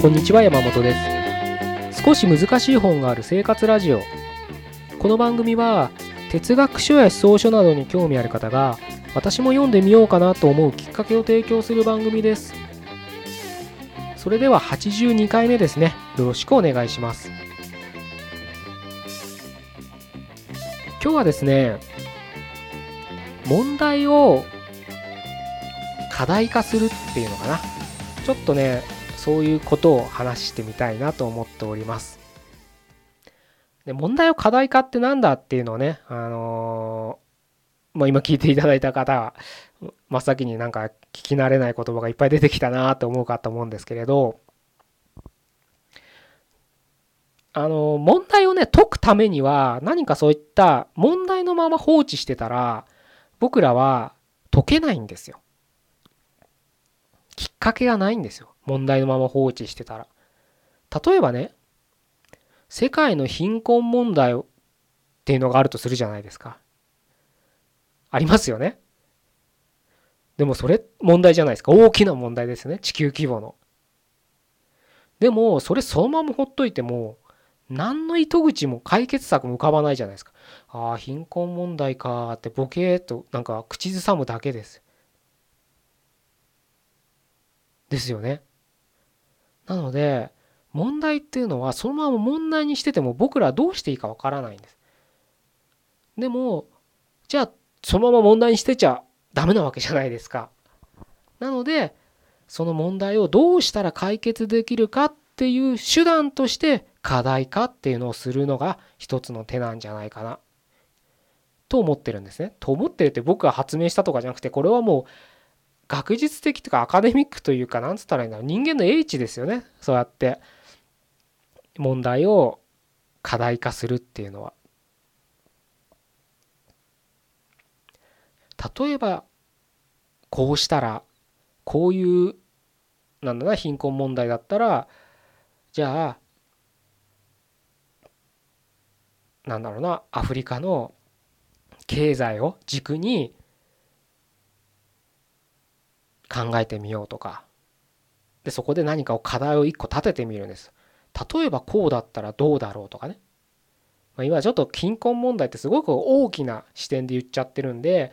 こんにちは山本です。少し難しい本がある生活ラジオ。この番組は哲学書や思想書などに興味ある方が私も読んでみようかなと思うきっかけを提供する番組です。それでは82回目ですね。よろしくお願いします。今日はですね問題を課題化するっていうのかな。ちょっとねそういうことを話してみたいなと思っておりますで問題を課題化って何だっていうのをねあのー、まあ、今聞いていただいた方は真っ先になんか聞き慣れない言葉がいっぱい出てきたなと思うかと思うんですけれどあの問題をね解くためには何かそういった問題のまま放置してたら僕らは解けないんですよ。きっかけがないんですよ。問題のまま放置してたら。例えばね世界の貧困問題っていうのがあるとするじゃないですか。ありますよね。でもそれ問題じゃないですか。大きな問題ですね。地球規模の。でもそれそのままほっといても何の糸口も解決策も浮かばないじゃないですか。ああ、貧困問題かってボケーっとなんか口ずさむだけです。ですよね。なので、問題っていうのはそのまま問題にしてても僕らはどうしていいかわからないんです。でも、じゃあそのまま問題にしてちゃダメなわけじゃないですか。なので、その問題をどうしたら解決できるかっていう手段として課題化っていうのをするのが一つの手なんじゃないかなと思ってるんですね。と思ってるって僕が発明したとかじゃなくてこれはもう学術的とかアカデミックというかなんつったらいいんだろう。人間の英知ですよね。そうやって。問題を課題化するっていうのは。例えばこうしたらこういうなんだな貧困問題だったらじゃあなんだろうなアフリカの経済を軸に考えてみようとか。でそこで何かを課題を一個立ててみるんです。例えばこうだったらどうだろうとかね、まあ、今ちょっと貧困問題ってすごく大きな視点で言っちゃってるんで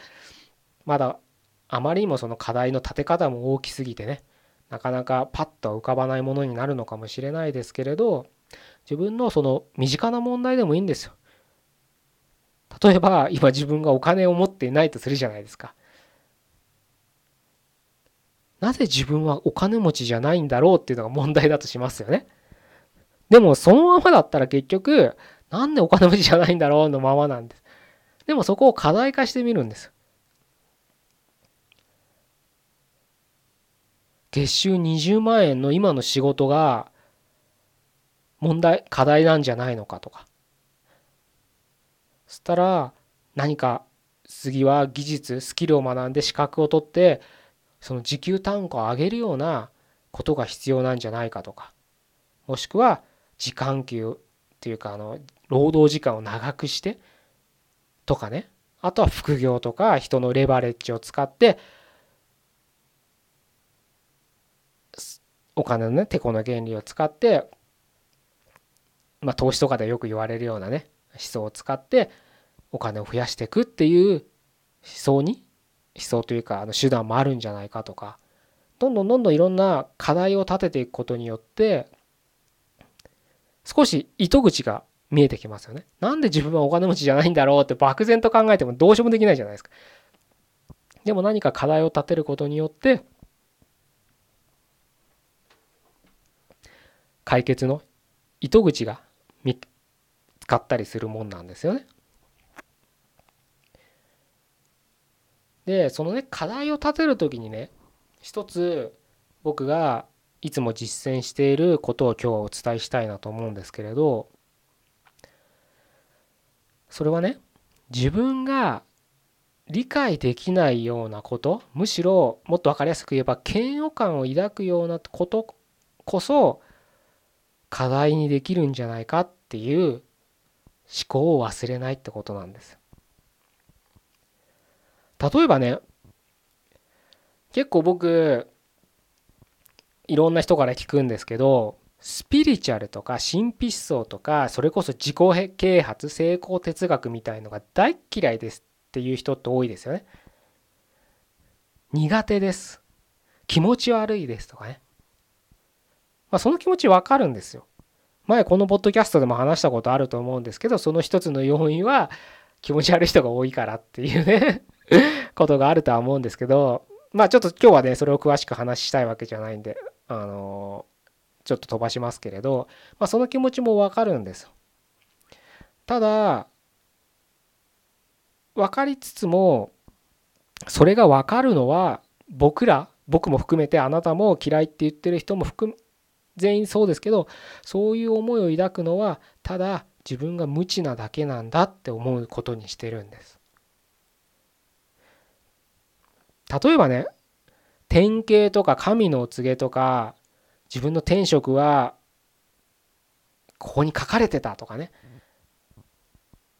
まだあまりにもその課題の立て方も大きすぎてねなかなかパッと浮かばないものになるのかもしれないですけれど自分のその身近な問題でもいいんですよ。例えば今自分がお金を持っていないとするじゃないですか。なぜ自分はお金持ちじゃないんだろうっていうのが問題だとしますよね。でもそのままだったら結局なんでお金持ちじゃないんだろうのままなんです。でもそこを課題化してみるんです。月収20万円の今の仕事が問題課題なんじゃないのかとかそしたら何か次は技術スキルを学んで資格を取ってその時給単価を上げるようなことが必要なんじゃないかとかもしくは時間給っていうかあの労働時間を長くしてとかね。あとは副業とか人のレバレッジを使ってお金のねてこの原理を使ってまあ投資とかでよく言われるようなね思想を使ってお金を増やしていくっていう思想に思想というかあの手段もあるんじゃないかとかどんどんどんどんいろんな課題を立てていくことによって少し糸口が見えてきますよね。なんで自分はお金持ちじゃないんだろうって漠然と考えてもどうしようもできないじゃないですか。でも何か課題を立てることによって解決の糸口が見使ったりするもんなんですよね。でそのね課題を立てる時にね一つ僕がいつも実践していることを今日はお伝えしたいなと思うんですけれどそれはね自分が理解できないようなことむしろもっと分かりやすく言えば嫌悪感を抱くようなことこそ課題にできるんじゃないかっていう思考を忘れないってことなんです。例えばね結構僕いろんな人から聞くんですけどスピリチュアルとか神秘思想とかそれこそ自己啓発成功哲学みたいのが大嫌いですっていう人って多いですよね。苦手です。気持ち悪いですとかね。まあ、その気持ちわかるんですよ。前このポッドキャストでも話したことあると思うんですけどその一つの要因は気持ち悪い人が多いからっていうね ことがあるとは思うんですけどまあちょっと今日はねそれを詳しく話したいわけじゃないんであのちょっと飛ばしますけれど、まあ、その気持ちもわかるんですただ分かりつつもそれが分かるのは僕ら僕も含めてあなたも嫌いって言ってる人も含全員そうですけどそういう思いを抱くのはただ自分が無知なだけなんだって思うことにしてるんです。例えばね典型とか神のお告げとか自分の天職はここに書かれてたとかね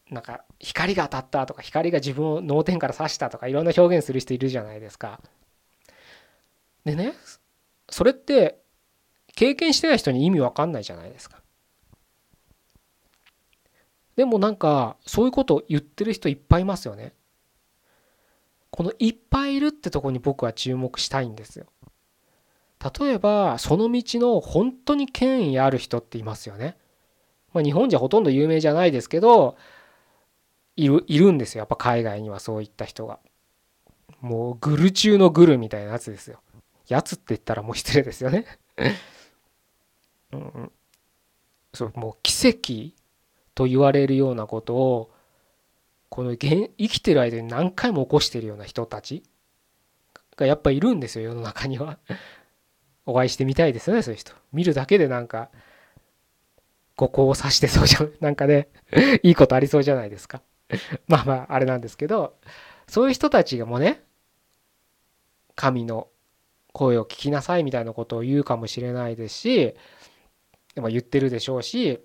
なんか光が当たったとか光が自分を脳天から刺したとかいろんな表現する人いるじゃないですか。でねそれって経験してない人に意味わかんないじゃないですか。でもなんかそういうことを言ってる人いっぱいいますよね。このいっぱいいるってとこに僕は注目したいんですよ。例えばその道の本当に権威ある人っていますよね。まあ、日本じゃほとんど有名じゃないですけどいるいるんですよやっぱ海外にはそういった人が。もうグル中のグルみたいなやつですよ。やつって言ったらもう失礼ですよね うん、そうもう奇跡と言われるようなことをこの生きてる間に何回も起こしてるような人たちがやっぱいるんですよ世の中には。お会いしてみたいですよねそういう人。見るだけでなんか五行を指してそうじゃ なんかねいいことありそうじゃないですか。まあまああれなんですけどそういう人たちがもね神の声を聞きなさいみたいなことを言うかもしれないですしま言ってるでしょうし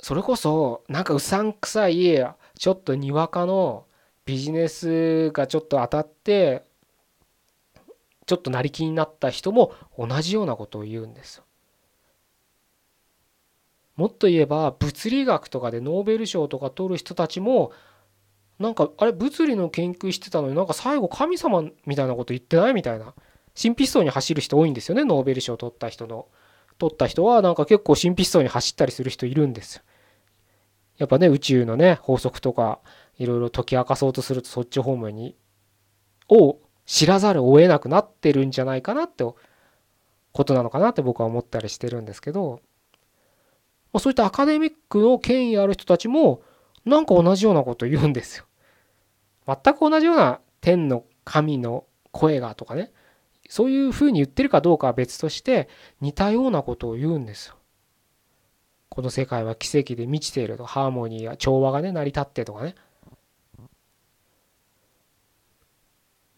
それこそなんかうさんくさいちょっとにわかのビジネスがちょっと当たってちょっと成り気になった人も同じようなことを言うんですよ。もっと言えば物理学とかでノーベル賞とか取る人たちもなんかあれ物理の研究してたのになんか最後神様みたいなこと言ってないみたいな神秘思想に走る人多いんですよねノーベル賞取った人の取った人はなんか結構神秘思想に走ったりする人いるんですよ。やっぱね宇宙のね法則とかいろいろ解き明かそうとするとそっち方面にを知らざるを得なくなってるんじゃないかなってことなのかなって僕は思ったりしてるんですけど、ま、そういったアカデミックの権威ある人たちもなんか同じようなこと言うんですよ。全く同じような天の神の声がとかねそういうふうに言ってるかどうかは別として似たようなことを言うんですよ。この世界は奇跡で満ちていると。ハーモニーや調和がね成り立ってとかね。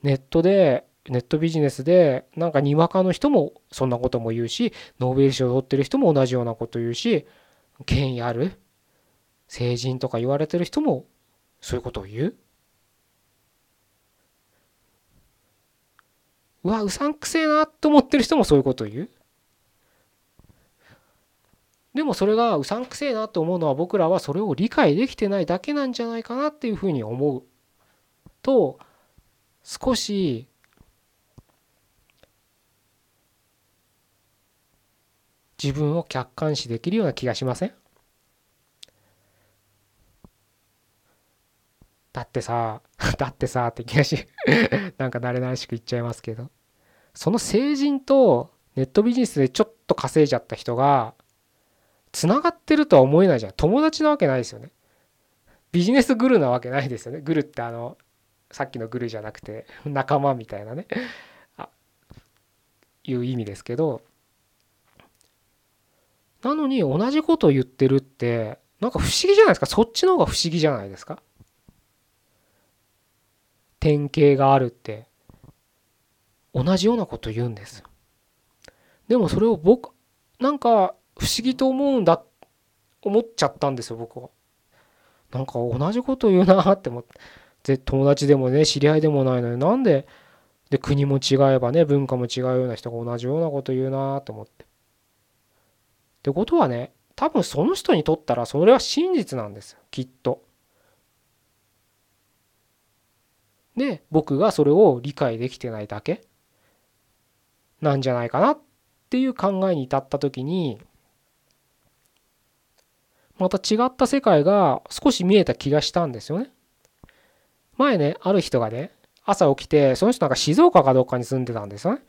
ネットでネットビジネスでなんかにわかの人もそんなことも言うしノーベル賞を取ってる人も同じようなこと言うし権威ある成人とか言われてる人もそういうことを言う。うわうさんくせえなと思ってる人もそういうことを言う。でもそれがうさんくせえなと思うのは僕らはそれを理解できてないだけなんじゃないかなっていうふうに思うと少し自分を客観視できるような気がしません？だってさ、だってさって気がし、なんか慣れ慣れしく言っちゃいますけど、その成人とネットビジネスでちょっと稼いじゃった人が、つながってるとは思えないじゃん。友達なわけないですよね。ビジネスグルなわけないですよね。グルってあの、さっきのグルじゃなくて、仲間みたいなね、あいう意味ですけど、なのに同じこと言ってるって、なんか不思議じゃないですか。そっちの方が不思議じゃないですか。典型があるって同じようなこと言うんですでもそれを僕なんか不思議と思うんだ思っちゃったんですよ僕はなんか同じこと言うなって思って友達でもね知り合いでもないのになんでで国も違えばね文化も違うような人が同じようなこと言うなと思って。ってことはね多分その人にとったらそれは真実なんですよきっと。で僕がそれを理解できてないだけなんじゃないかなっていう考えに至った時にまた違った世界が少し見えた気がしたんですよね。前ねある人がね朝起きてその人なんか静岡かどっかに住んでたんですよね。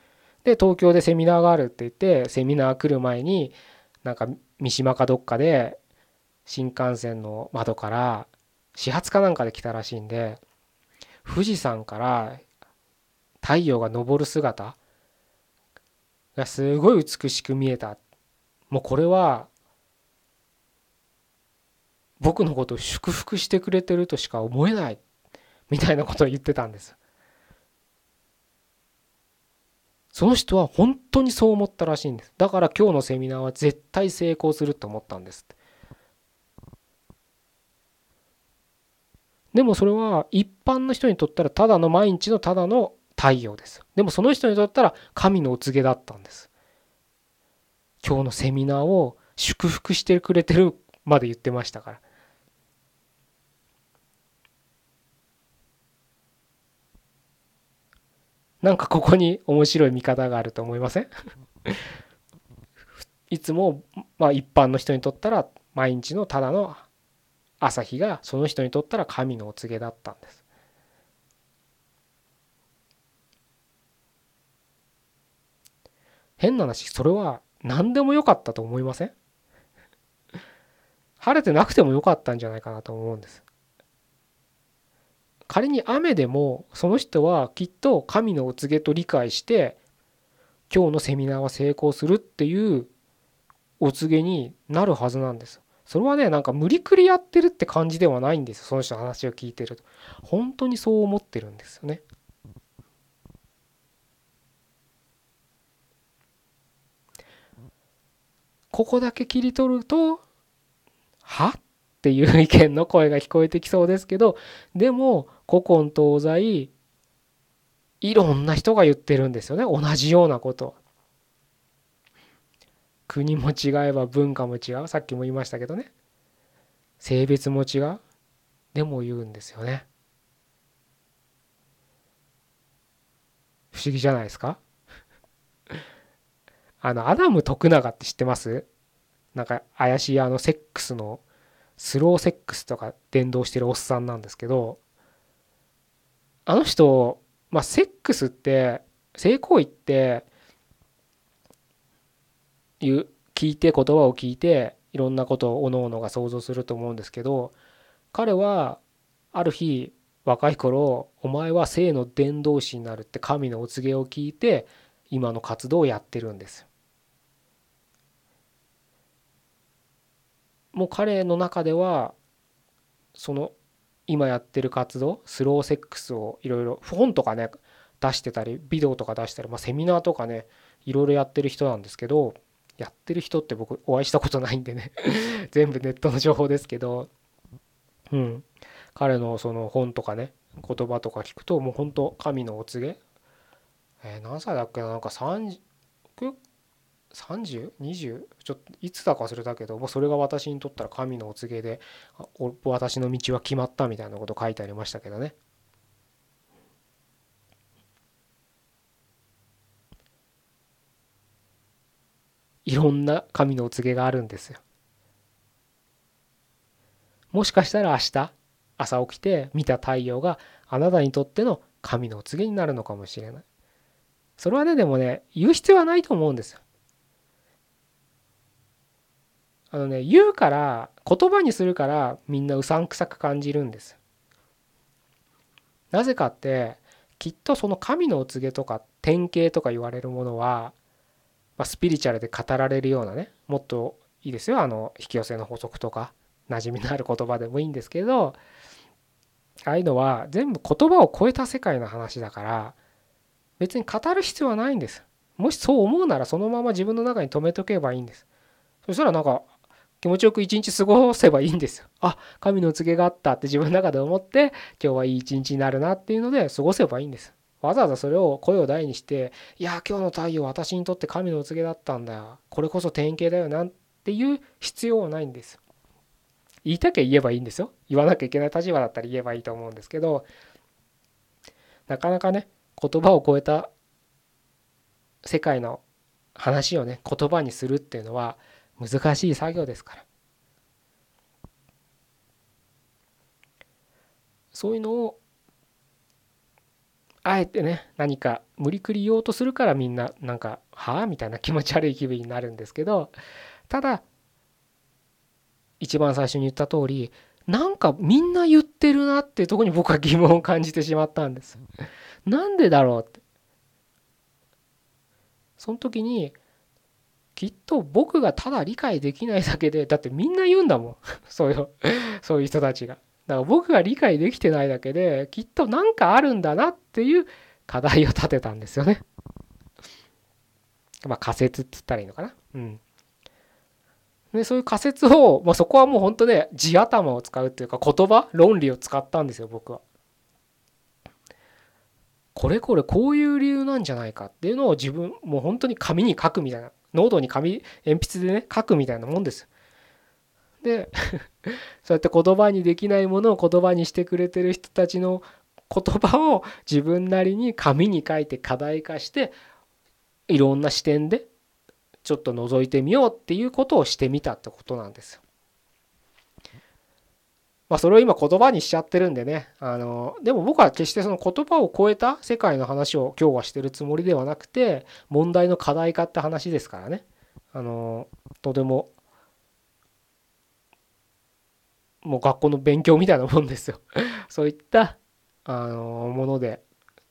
で東京でセミナーがあるって言ってセミナー来る前になんか三島かどっかで新幹線の窓から始発かなんかで来たらしいんで富士山から太陽が昇る姿がすごい美しく見えたもうこれは僕のことを祝福してくれてるとしか思えないみたいなことを言ってたんです。その人は本当にそう思ったらしいんです。だから今日のセミナーは絶対成功すると思ったんですでもそれは一般の人にとったらただの毎日のただの太陽です。でもその人にとったら神のお告げだったんです。今日のセミナーを祝福してくれてるまで言ってましたから。なんかここに面白い見方があると思いません？いつも、まあ、一般の人にとったら毎日のただの朝日がその人にとったら神のお告げだったんです。変な話それは何でもよかったと思いません？晴れてなくてもよかったんじゃないかなと思うんです。仮に雨でもその人はきっと神のお告げと理解して今日のセミナーは成功するっていうお告げになるはずなんです。それはねなんか無理くりやってるって感じではないんですその人の話を聞いてると。本当にそう思ってるんですよね。ここだけ切り取るとは？っていう意見の声が聞こえてきそうですけどでも古今東西いろんな人が言ってるんですよね。同じようなこと。国も違えば文化も違う。さっきも言いましたけどね。性別も違う。でも言うんですよね。不思議じゃないですか？あのアダム徳永って知ってます？なんか怪しいあのセックスのスローセックスとか伝道してるおっさんなんですけどあの人、まあ、セックスって性行為っていう聞いて言葉を聞いていろんなことをおのおのが想像すると思うんですけど彼はある日若い頃お前は性の伝道師になるって神のお告げを聞いて今の活動をやってるんですもう彼の中ではその今やってる活動スローセックスをいろいろ本とかね出してたりビデオとか出したり、まあ、セミナーとかねいろいろやってる人なんですけどやってる人って僕お会いしたことないんでね 全部ネットの情報ですけどうん。彼のその本とかね言葉とか聞くともう本当神のお告げ。えー、何歳だっけななんか30 30?20? ちょっといつだか忘れたけどもうそれが私にとったら神のお告げで私の道は決まったみたいなこと書いてありましたけどね。いろんな神のお告げがあるんですよ。もしかしたら明日朝起きて見た太陽があなたにとっての神のお告げになるのかもしれない。それはねでもね言う必要はないと思うんですよ。あのね言うから言葉にするからみんなうさんくさく感じるんです。なぜかってきっとその神のお告げとか典型とか言われるものは、まあ、スピリチュアルで語られるようなねもっといいですよあの引き寄せの法則とか馴染みのある言葉でもいいんですけどああいうのは全部言葉を超えた世界の話だから別に語る必要はないんです。もしそう思うならそのまま自分の中に留めとけばいいんです。そしたらなんか気持ちよく一日過ごせばいいんですよ。あ神の告げがあったって自分の中で思って今日はいい一日になるなっていうので過ごせばいいんです。わざわざそれを声を大にして「いや今日の太陽私にとって神のお告げだったんだよこれこそ典型だよ」なんていう必要はないんです言いたきゃ言えばいいんですよ言わなきゃいけない立場だったら言えばいいと思うんですけどなかなかね言葉を超えた世界の話をね言葉にするっていうのは難しい作業ですからそういうのをあえてね何か無理くり言おうとするからみんななんか「はあ?」みたいな気持ち悪い気分になるんですけどただ一番最初に言った通りなんかみんな言ってるなっていうとこに僕は疑問を感じてしまったんです。なんでだろうって。その時にきっと僕がただ理解できないだけでだってみんな言うんだもん そういうそういう人たちが。だから僕が理解できてないだけできっと何かあるんだなっていう課題を立てたんですよね。まあ仮説って言ったらいいのかな。うん。でそういう仮説を、まあ、そこはもう本当ね地頭を使うっていうか言葉論理を使ったんですよ僕は。これこれこういう理由なんじゃないかっていうのを自分もう本当に紙に書くみたいな濃度に紙鉛筆でね書くみたいなもんです。で そうやって言葉にできないものを言葉にしてくれてる人たちの言葉を自分なりに紙に書いて課題化していろんな視点でちょっと覗いてみようっていうことをしてみたってことなんですよ。まあそれを今言葉にしちゃってるんでね。あのでも僕は決してその言葉を超えた世界の話を今日はしてるつもりではなくて問題の課題化って話ですからね。あのとてももう学校の勉強みたいなもんですよ。そういったあのもので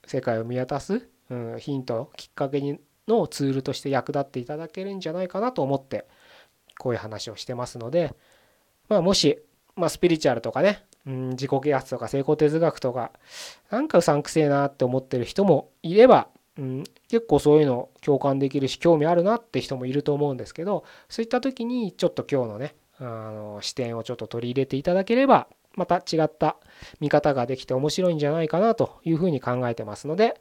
世界を見渡す、うん、ヒントきっかけにのツールとして役立っていただけるんじゃないかなと思ってこういう話をしてますので、まあ、もし、まあ、スピリチュアルとかね、うん、自己啓発とか成功哲学とかなんかうさんくせえなって思ってる人もいれば、うん、結構そういうの共感できるし興味あるなって人もいると思うんですけどそういった時にちょっと今日のねあの視点をちょっと取り入れていただければまた違った見方ができて面白いんじゃないかなというふうに考えてますので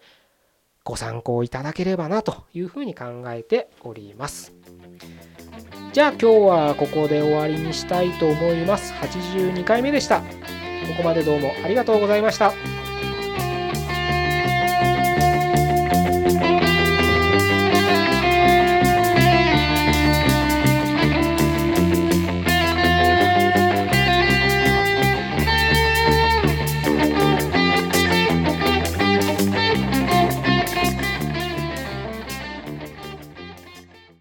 ご参考いただければなというふうに考えております。じゃあ今日はここで終わりにしたいと思います。82回目でした。ここまでどうもありがとうございました。